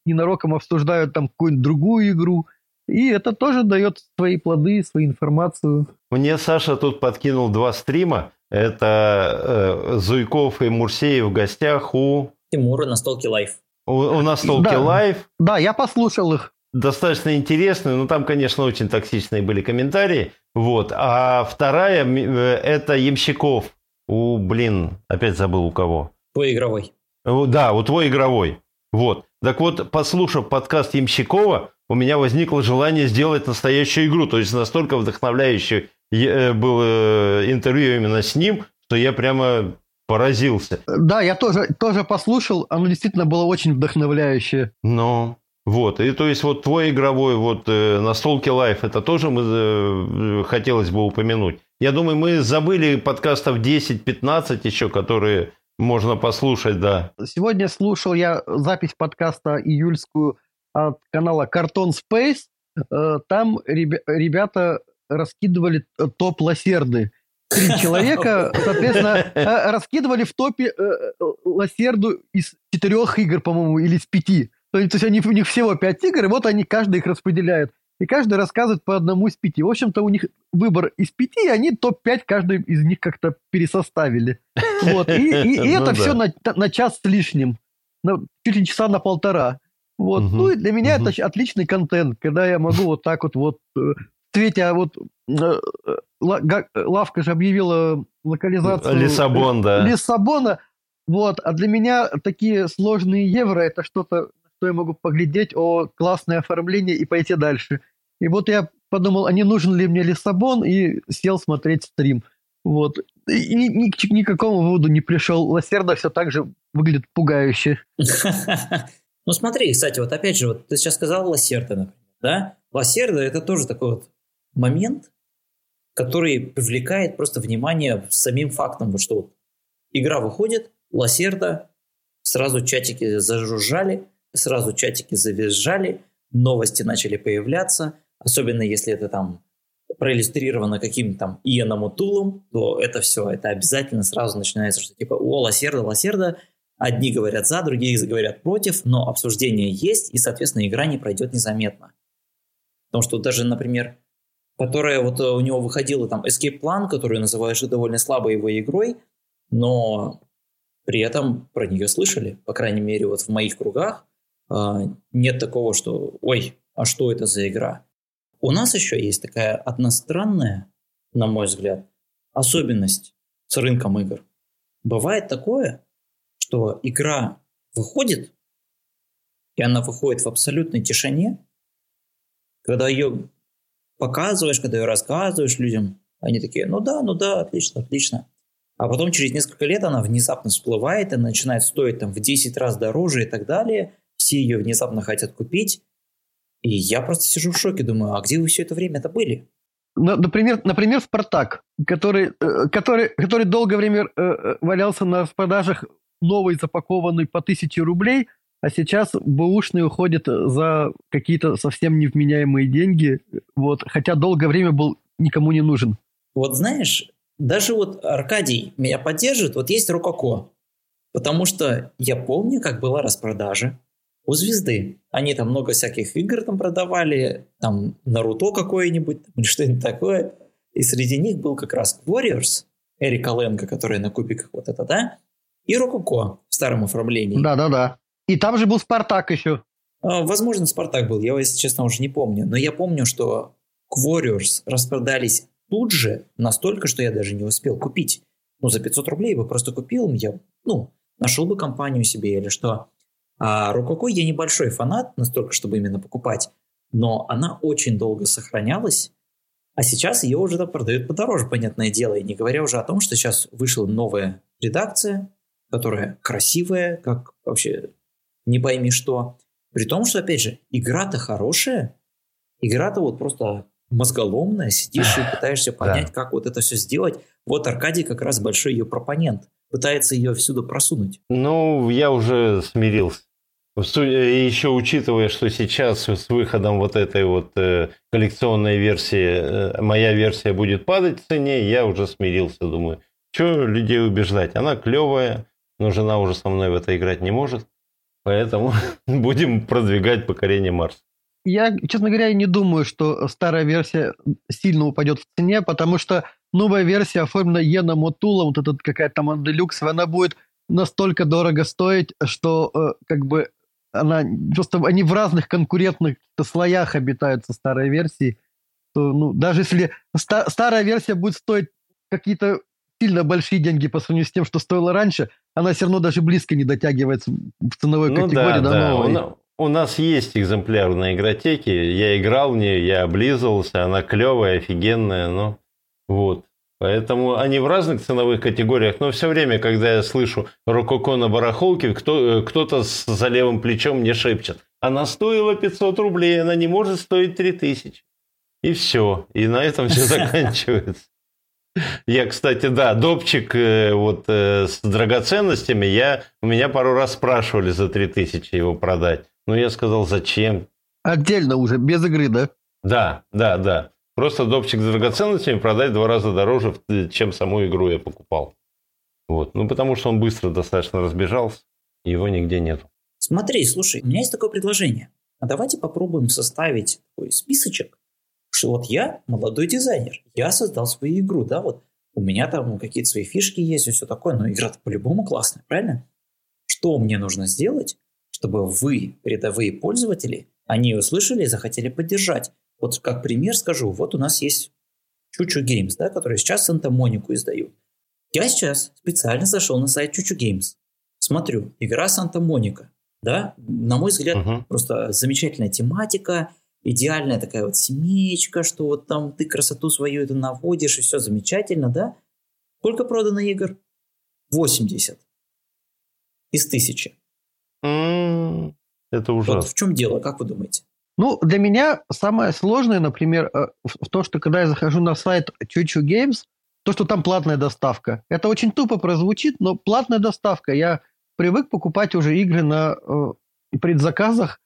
ненароком обсуждают там какую-нибудь другую игру. И это тоже дает свои плоды, свою информацию. Мне Саша тут подкинул два стрима. Это э, Зуйков и Мурсеев в гостях у... Тимура Настолке Live. У, у Настолки да, Live. Да, я послушал их достаточно интересную, но там, конечно, очень токсичные были комментарии. Вот. А вторая э, – это Ямщиков. У, блин, опять забыл у кого. Твой игровой. Да, у твой игровой. Вот. Так вот, послушав подкаст Ямщикова, у меня возникло желание сделать настоящую игру. То есть настолько вдохновляющее э, было интервью именно с ним, что я прямо поразился. Да, я тоже, тоже послушал. Оно действительно было очень вдохновляющее. Но вот, и то есть вот твой игровой вот э, настолки лайф, это тоже мы э, хотелось бы упомянуть. Я думаю, мы забыли подкастов 10-15 еще, которые можно послушать, да. Сегодня слушал я запись подкаста июльскую от канала Cartoon Space. Э, там ребята раскидывали э, топ лосерды. Три человека, соответственно, э, раскидывали в топе лосерду из четырех игр, по-моему, или из пяти. То есть они, у них всего пять игр, и вот они каждый их распределяют. И каждый рассказывает по одному из пяти. В общем-то, у них выбор из пяти, и они топ-5 каждый из них как-то пересоставили. Вот. И, и, и это ну, все на, на час с лишним. На, чуть ли часа на полтора. Вот. Угу, ну и для меня угу. это отличный контент, когда я могу вот так вот вот э, цвете, а вот э, лавка же объявила локализацию Лиссабон, да. Лиссабона. Вот, а для меня такие сложные евро это что-то что я могу поглядеть, о, классное оформление и пойти дальше. И вот я подумал, а не нужен ли мне Лиссабон, и сел смотреть стрим. Вот. И ни, ни, ни к какому выводу не пришел. Лассерда все так же выглядит пугающе. Ну смотри, кстати, вот опять же, вот ты сейчас сказал Лассерда, например, да? Лассерда это тоже такой вот момент, который привлекает просто внимание самим фактом, что вот игра выходит, Лассерда, сразу чатики зажужжали, сразу чатики завизжали, новости начали появляться, особенно если это там проиллюстрировано каким-то там Иеном Утулом, то это все, это обязательно сразу начинается, что типа, о, лосерда, лосерда, одни говорят за, другие говорят против, но обсуждение есть, и, соответственно, игра не пройдет незаметно. Потому что даже, например, которая вот у него выходила там Escape Plan, которую называешь довольно слабой его игрой, но при этом про нее слышали, по крайней мере, вот в моих кругах, нет такого, что «Ой, а что это за игра?» У нас еще есть такая одностранная, на мой взгляд, особенность с рынком игр. Бывает такое, что игра выходит, и она выходит в абсолютной тишине, когда ее показываешь, когда ее рассказываешь людям, они такие, ну да, ну да, отлично, отлично. А потом через несколько лет она внезапно всплывает и начинает стоить там в 10 раз дороже и так далее. Все ее внезапно хотят купить. И я просто сижу в шоке, думаю, а где вы все это время это были? Например, например, Спартак, который, э, который, который долгое время э, э, валялся на продажах новый запакованный по тысяче рублей, а сейчас бэушный уходит за какие-то совсем невменяемые деньги, вот, хотя долгое время был никому не нужен. Вот знаешь, даже вот Аркадий меня поддерживает, вот есть Рококо, потому что я помню, как была распродажа у Звезды. Они там много всяких игр там продавали, там Наруто какое-нибудь, или что-нибудь такое. И среди них был как раз Warriors, Эрика Ленга, который на кубиках вот это, да? И Рококо в старом оформлении. Да-да-да. И там же был Спартак еще. А, возможно, Спартак был, я, если честно, уже не помню. Но я помню, что Warriors распродались тут же настолько, что я даже не успел купить. Ну, за 500 рублей бы просто купил, я, ну, нашел бы компанию себе или что. А Рококо я небольшой фанат, настолько, чтобы именно покупать, но она очень долго сохранялась, а сейчас ее уже там продают подороже, понятное дело, и не говоря уже о том, что сейчас вышла новая редакция, которая красивая, как вообще не пойми что. При том, что, опять же, игра-то хорошая, игра-то вот просто мозголомная, сидишь и пытаешься понять, да. как вот это все сделать. Вот Аркадий как раз большой ее пропонент, пытается ее всюду просунуть. Ну, я уже смирился. Еще учитывая, что сейчас с выходом вот этой вот э, коллекционной версии, э, моя версия будет падать в цене, я уже смирился, думаю, что людей убеждать. Она клевая, но жена уже со мной в это играть не может, поэтому будем продвигать покорение Марса. Я, честно говоря, не думаю, что старая версия сильно упадет в цене, потому что новая версия оформлена Йена Мотула, вот эта какая-то там Анделюкс, она будет настолько дорого стоить, что э, как бы она просто они в разных конкурентных слоях обитают со старой версией. То, ну, даже если ста- старая версия будет стоить какие-то сильно большие деньги по сравнению с тем, что стоило раньше, она все равно даже близко не дотягивается в ценовой ну, категории да, до да. новой. У нас есть экземпляр на игротеке, я играл в нее, я облизывался, она клевая, офигенная, но вот. Поэтому они в разных ценовых категориях, но все время, когда я слышу рококо на барахолке, кто, кто-то за левым плечом мне шепчет. Она стоила 500 рублей, она не может стоить 3000. И все. И на этом все заканчивается. Я, кстати, да, допчик э, вот э, с драгоценностями, я, у меня пару раз спрашивали за 3000 его продать. Но я сказал, зачем? Отдельно уже, без игры, да? Да, да, да. Просто допчик с драгоценностями продать в два раза дороже, чем саму игру я покупал. Вот. Ну, потому что он быстро достаточно разбежался, его нигде нет. Смотри, слушай, у меня есть такое предложение. А давайте попробуем составить такой списочек, что вот я молодой дизайнер, я создал свою игру, да, вот у меня там какие-то свои фишки есть и все такое, но игра-то по-любому классная, правильно? Что мне нужно сделать, чтобы вы, рядовые пользователи, они услышали и захотели поддержать. Вот как пример скажу, вот у нас есть Чучу Games, да, которые сейчас Санта-Монику издают. Я сейчас специально зашел на сайт Чучу Games, смотрю, игра Санта-Моника, да, на мой взгляд, uh-huh. просто замечательная тематика, идеальная такая вот семечка, что вот там ты красоту свою это наводишь, и все замечательно, да? Сколько продано игр? 80 из тысячи. Это ужасно. Вот в чем дело, как вы думаете? Ну, для меня самое сложное, например, э, в то, что когда я захожу на сайт Чучу Games, то, что там платная доставка. Это очень тупо прозвучит, но платная доставка. Я привык покупать уже игры на э, предзаказах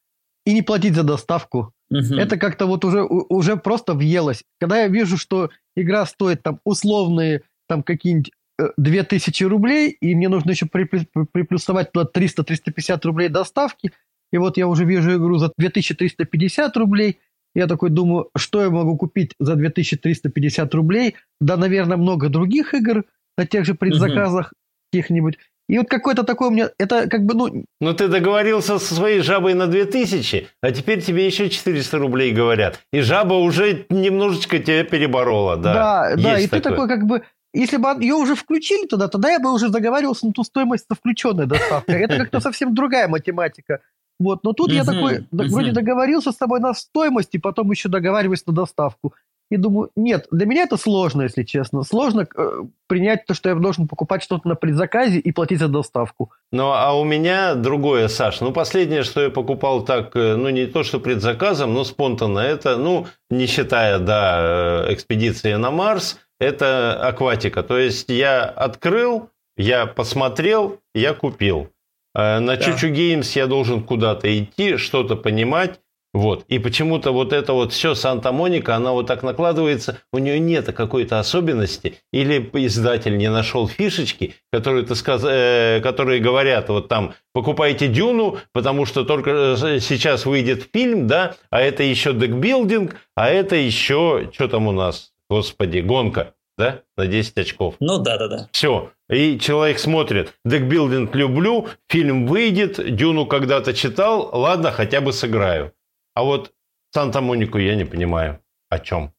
и не платить за доставку. Угу. Это как-то вот уже, уже просто въелось. Когда я вижу, что игра стоит там условные там какие-нибудь 2000 э, рублей, и мне нужно еще приплюсовать туда 300-350 рублей доставки, и вот я уже вижу игру за 2350 рублей, я такой думаю, что я могу купить за 2350 рублей? Да, наверное, много других игр на тех же предзаказах угу. каких-нибудь. И вот какой-то такой у меня, это как бы, ну... Ну, ты договорился со своей жабой на 2000, а теперь тебе еще 400 рублей говорят. И жаба уже немножечко тебя переборола, да. Да, да, и такое. ты такой как бы... Если бы ее уже включили туда, тогда я бы уже договаривался на ту стоимость со включенной доставкой. Это как-то совсем другая математика. Вот, но тут я такой, вроде договорился с тобой на стоимость, и потом еще договариваюсь на доставку. И думаю, нет, для меня это сложно, если честно. Сложно э, принять то, что я должен покупать что-то на предзаказе и платить за доставку. Ну, а у меня другое, Саш. Ну, последнее, что я покупал так, э, ну, не то, что предзаказом, но спонтанно, это, ну, не считая, да, э, экспедиции на Марс, это акватика. То есть я открыл, я посмотрел, я купил. Э, на да. Choo Choo Games я должен куда-то идти, что-то понимать. Вот. И почему-то вот это вот все Санта-Моника, она вот так накладывается, у нее нет какой-то особенности, или издатель не нашел фишечки, которые, ты сказ... э, которые говорят, вот там, покупайте Дюну, потому что только э, сейчас выйдет фильм, да, а это еще deckbuilding, а это еще, что там у нас, господи, гонка, да, на 10 очков. Ну да, да, да. Все. И человек смотрит, deckbuilding люблю, фильм выйдет, Дюну когда-то читал, ладно, хотя бы сыграю. А вот Санта-Монику я не понимаю, о чем.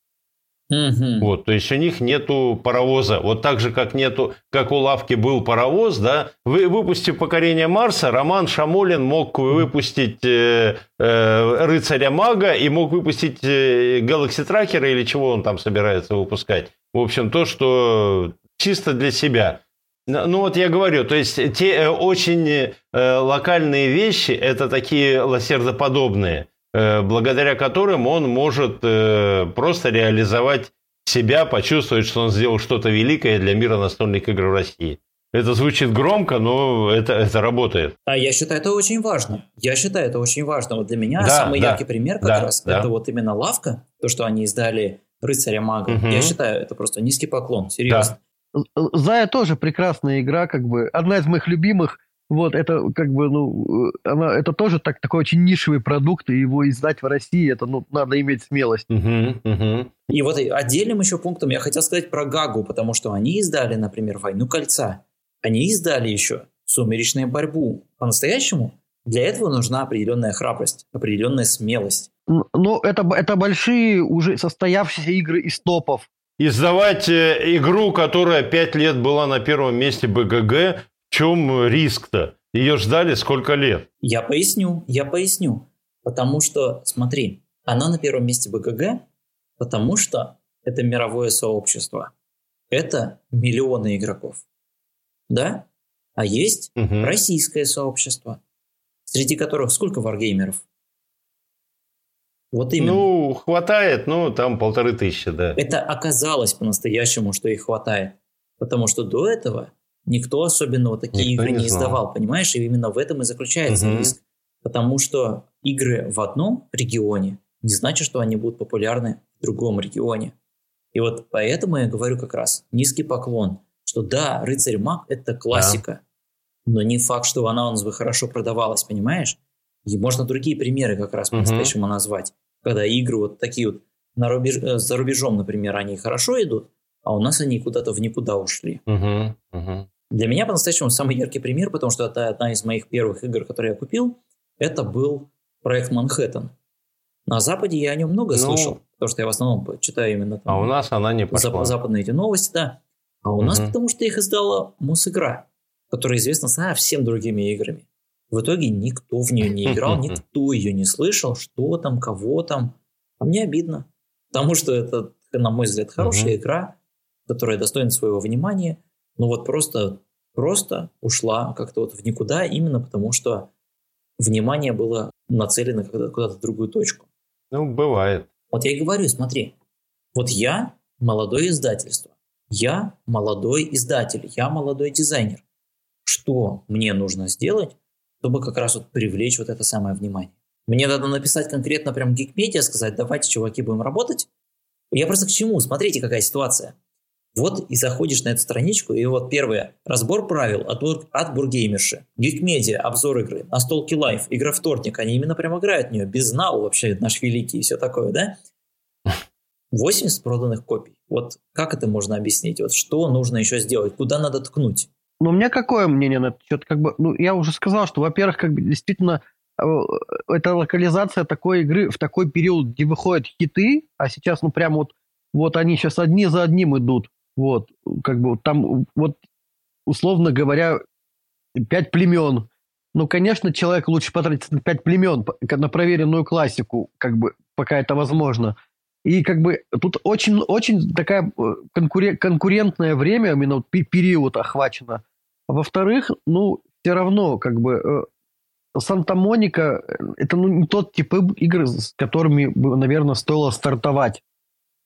Угу. Вот, то есть у них нету паровоза. Вот так же, как нету, как у Лавки был паровоз, да, вы, выпустив «Покорение Марса», Роман Шамолин мог выпустить э, э, «Рыцаря Мага» и мог выпустить э, «Галакси Тракера» или чего он там собирается выпускать. В общем, то, что чисто для себя. Ну вот я говорю, то есть те э, очень э, локальные вещи, это такие лосердоподобные. Э, благодаря которым он может просто реализовать себя, почувствовать, что он сделал что-то великое для мира настольных игр в России. Это звучит громко, но это, это работает. А я считаю, это очень важно. Я считаю, это очень важно. Вот для меня да, самый да, яркий пример как да, раз да. это вот именно лавка, то, что они издали рыцаря мага. Угу. Я считаю, это просто низкий поклон, серьезно. Да. Зая тоже прекрасная игра, как бы одна из моих любимых. Вот, это как бы, ну, она, это тоже так, такой очень нишевый продукт, и его издать в России, это, ну, надо иметь смелость. Угу, угу. И вот отдельным еще пунктом я хотел сказать про Гагу, потому что они издали, например, «Войну кольца». Они издали еще «Сумеречную борьбу». По-настоящему для этого нужна определенная храбрость, определенная смелость. Ну, это, это большие уже состоявшиеся игры из топов. Издавать э, игру, которая пять лет была на первом месте БГГ, чем риск-то? Ее ждали сколько лет? Я поясню, я поясню. Потому что, смотри, она на первом месте БГГ, потому что это мировое сообщество. Это миллионы игроков. Да? А есть угу. российское сообщество, среди которых сколько варгеймеров? Вот именно. Ну, хватает, ну, там полторы тысячи, да. Это оказалось по-настоящему, что их хватает. Потому что до этого никто особенно вот такие никто игры не, не издавал, понимаешь? И именно в этом и заключается угу. риск. Потому что игры в одном регионе не значит, что они будут популярны в другом регионе. И вот поэтому я говорю как раз низкий поклон, что да, рыцарь маг это классика, да. но не факт, что она у нас бы хорошо продавалась, понимаешь? И можно другие примеры как раз по-настоящему угу. назвать, когда игры вот такие вот на рубеж, э, за рубежом, например, они хорошо идут, а у нас они куда-то в никуда ушли. Угу, угу. Для меня по-настоящему самый яркий пример, потому что это одна из моих первых игр, которые я купил, это был проект Манхэттен. На Западе я о нем много ну, слышал, потому что я в основном читаю именно там. А у нас она не пошла. Западные эти новости, да. А у угу. нас потому что их издала Мосигра, которая известна совсем другими играми. В итоге никто в нее не играл, никто ее не слышал, что там, кого там. А мне обидно, потому что это, на мой взгляд, хорошая игра, которая достойна своего внимания – ну вот просто, просто ушла как-то вот в никуда, именно потому что внимание было нацелено куда-то в другую точку. Ну, бывает. Вот я и говорю, смотри, вот я молодое издательство, я молодой издатель, я молодой дизайнер. Что мне нужно сделать, чтобы как раз вот привлечь вот это самое внимание? Мне надо написать конкретно прям GeekMedia, сказать, давайте, чуваки, будем работать. Я просто к чему? Смотрите, какая ситуация. Вот и заходишь на эту страничку, и вот первое. Разбор правил от, от Бордгеймерши. GeekMedia, обзор игры. Настолки Лайф, Игровторник. Они именно прям играют в нее. Без нау вообще наш великий и все такое, да? 80 проданных копий. Вот как это можно объяснить? Вот что нужно еще сделать? Куда надо ткнуть? Ну, у меня какое мнение на этот счет? Как бы, ну, я уже сказал, что, во-первых, как бы действительно э, это локализация такой игры в такой период, где выходят хиты, а сейчас, ну, прям вот, вот они сейчас одни за одним идут. Вот, как бы там, вот, условно говоря, пять племен. Ну, конечно, человек лучше потратить на пять племен, на проверенную классику, как бы, пока это возможно. И как бы тут очень, очень такая э, конкурен, конкурентное время, именно период охвачено. А во-вторых, ну, все равно, как бы, э, Санта-Моника э, – это ну, не тот тип игр, с которыми, наверное, стоило стартовать.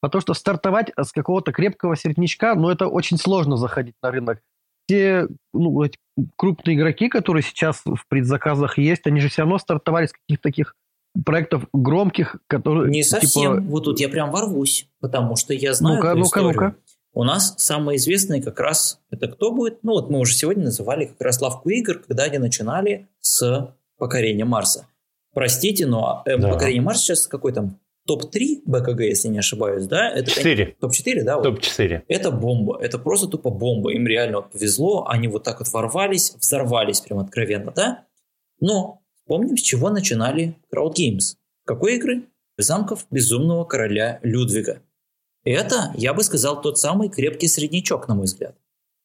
Потому что стартовать с какого-то крепкого середнячка, ну, это очень сложно заходить на рынок. Те ну, эти крупные игроки, которые сейчас в предзаказах есть, они же все равно стартовали с каких-то таких проектов громких, которые... Не типа совсем. Типа... Вот тут я прям ворвусь, потому что я знаю ну-ка, ну-ка. Ну-ка. У нас самые известные как раз это кто будет? Ну вот мы уже сегодня называли как раз лавку игр, когда они начинали с покорения Марса. Простите, но э, да. покорение Марса сейчас какой там топ-3 БКГ, если не ошибаюсь, да? Это 4. Топ-4, да? Вот. Топ-4. Это бомба. Это просто тупо бомба. Им реально вот повезло. Они вот так вот ворвались, взорвались прям откровенно, да? Но помним, с чего начинали Crowd Games. Какой игры? Замков безумного короля Людвига. Это, я бы сказал, тот самый крепкий среднячок, на мой взгляд.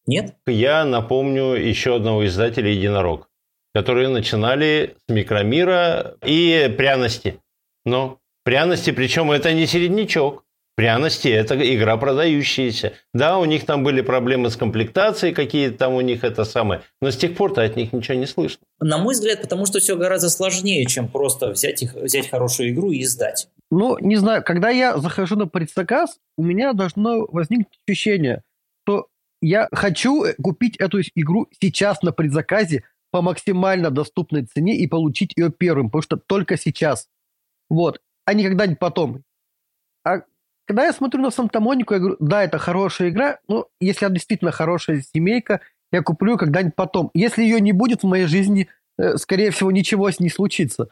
Нет? Я напомню еще одного издателя «Единорог», которые начинали с микромира и пряности. Но пряности, причем это не середнячок. Пряности – это игра продающаяся. Да, у них там были проблемы с комплектацией, какие-то там у них это самое, но с тех пор-то от них ничего не слышно. На мой взгляд, потому что все гораздо сложнее, чем просто взять, их, взять хорошую игру и издать. Ну, не знаю, когда я захожу на предзаказ, у меня должно возникнуть ощущение, что я хочу купить эту игру сейчас на предзаказе по максимально доступной цене и получить ее первым, потому что только сейчас. Вот. А не когда-нибудь потом. А когда я смотрю на Санта-Монику, я говорю, да, это хорошая игра, но если она действительно хорошая семейка, я куплю когда-нибудь потом. Если ее не будет в моей жизни, э, скорее всего, ничего с ней случится.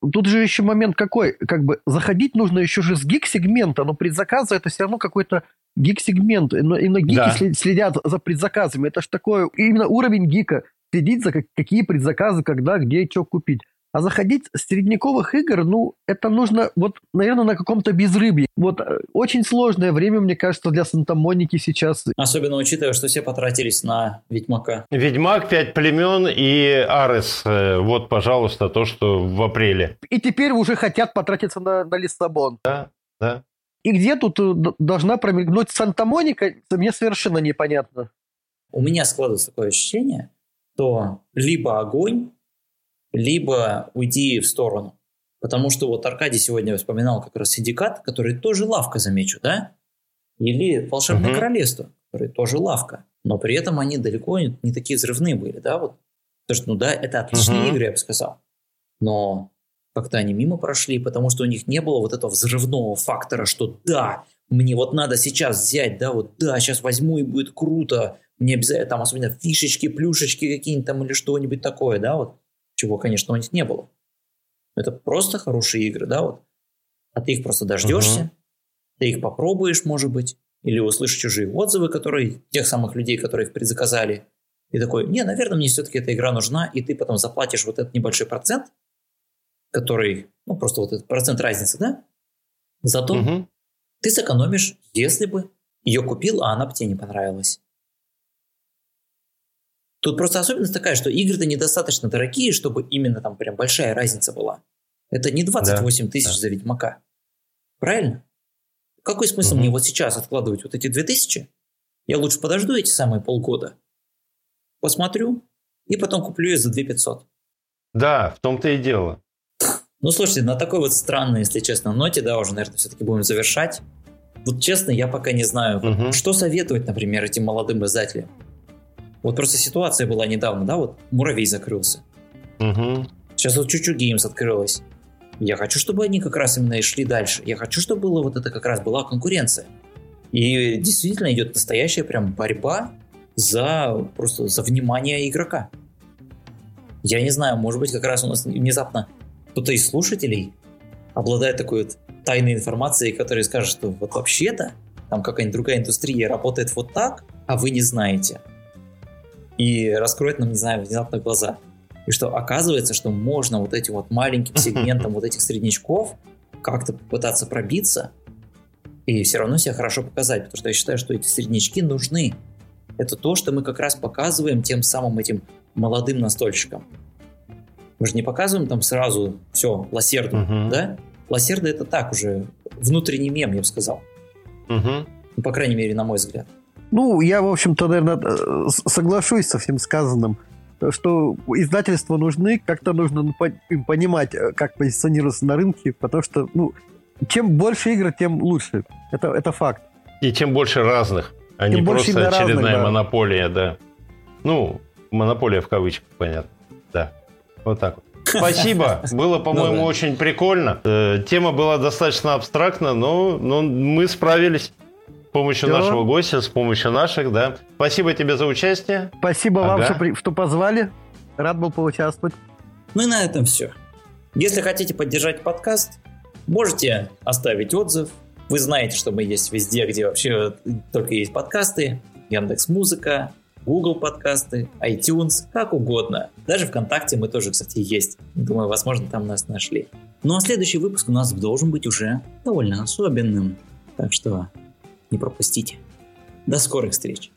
Тут же еще момент какой, как бы заходить нужно еще же с гик-сегмента, но предзаказы это все равно какой-то гик-сегмент, и на гики да. следят за предзаказами, это же такой именно уровень гика, следить за какие предзаказы, когда, где, что купить. А заходить с средневековых игр, ну, это нужно, вот, наверное, на каком-то безрыбье. Вот э, очень сложное время, мне кажется, для Санта-Моники сейчас. Особенно учитывая, что все потратились на Ведьмака. Ведьмак, Пять племен и Арес. Э, вот, пожалуйста, то, что в апреле. И теперь уже хотят потратиться на, на Лиссабон. Да, да. И где тут э, должна промелькнуть Санта-Моника, мне совершенно непонятно. У меня складывается такое ощущение, что либо огонь, либо уйти в сторону. Потому что вот Аркадий сегодня вспоминал как раз синдикат, который тоже лавка, замечу, да? Или волшебное угу. королевство, который тоже лавка. Но при этом они далеко не, не такие взрывные были, да? Вот. Потому что, ну да, это отличные угу. игры, я бы сказал. Но как-то они мимо прошли, потому что у них не было вот этого взрывного фактора, что да, мне вот надо сейчас взять, да, вот да, сейчас возьму и будет круто, мне обязательно там особенно фишечки, плюшечки какие-нибудь там или что-нибудь такое, да, вот чего, конечно, у них не было. Это просто хорошие игры, да, вот. А ты их просто дождешься, uh-huh. ты их попробуешь, может быть, или услышишь чужие отзывы, которые тех самых людей, которые их предзаказали, и такой, не, наверное, мне все-таки эта игра нужна, и ты потом заплатишь вот этот небольшой процент, который, ну, просто вот этот процент разницы, да? Зато угу. ты сэкономишь, если бы ее купил, а она бы тебе не понравилась. Тут просто особенность такая, что игры-то недостаточно дорогие, чтобы именно там прям большая разница была. Это не 28 да, тысяч да. за Ведьмака. Правильно? Какой смысл угу. мне вот сейчас откладывать вот эти 2000? Я лучше подожду эти самые полгода, посмотрю, и потом куплю ее за 2500. Да, в том-то и дело. Ну, слушайте, на такой вот странной, если честно, ноте, да, уже, наверное, все-таки будем завершать. Вот честно, я пока не знаю, угу. что советовать, например, этим молодым издателям. Вот просто ситуация была недавно, да, вот Муравей закрылся. Угу. Сейчас вот Чучу Геймс открылась. Я хочу, чтобы они как раз именно и шли дальше. Я хочу, чтобы было вот это как раз была конкуренция. И действительно идет настоящая прям борьба за просто за внимание игрока. Я не знаю, может быть, как раз у нас внезапно кто-то из слушателей обладает такой вот тайной информацией, которая скажет, что вот вообще-то там какая-нибудь другая индустрия работает вот так, а вы не знаете и раскроет нам, не знаю, внезапно глаза. И что оказывается, что можно вот этим вот маленьким сегментом вот этих среднячков как-то попытаться пробиться и все равно себя хорошо показать, потому что я считаю, что эти среднячки нужны. Это то, что мы как раз показываем тем самым этим молодым настольщикам. Мы же не показываем там сразу все, лассерду, угу. да? Лассерда это так уже, внутренний мем, я бы сказал. Угу. Ну, по крайней мере, на мой взгляд. Ну, я, в общем-то, наверное, э, соглашусь со всем сказанным, что издательства нужны, как-то нужно им понимать, э, как позиционироваться на рынке, потому что, ну, чем больше игр, тем лучше. Это, это факт. И чем больше разных, а тем не просто очередная разных, да. монополия, да. Ну, монополия в кавычках, понятно. Да. Вот так вот. Спасибо. Было, по-моему, ну, очень прикольно. Э, тема была достаточно абстрактна, но, но мы справились помощью Все. нашего гостя, с помощью наших, да. Спасибо тебе за участие. Спасибо ага. вам, что, что позвали. Рад был поучаствовать. Ну и на этом все. Если хотите поддержать подкаст, можете оставить отзыв. Вы знаете, что мы есть везде, где вообще только есть подкасты. Яндекс Музыка, Google подкасты, iTunes, как угодно. Даже ВКонтакте мы тоже, кстати, есть. Думаю, возможно, там нас нашли. Ну а следующий выпуск у нас должен быть уже довольно особенным. Так что не пропустите. До скорых встреч!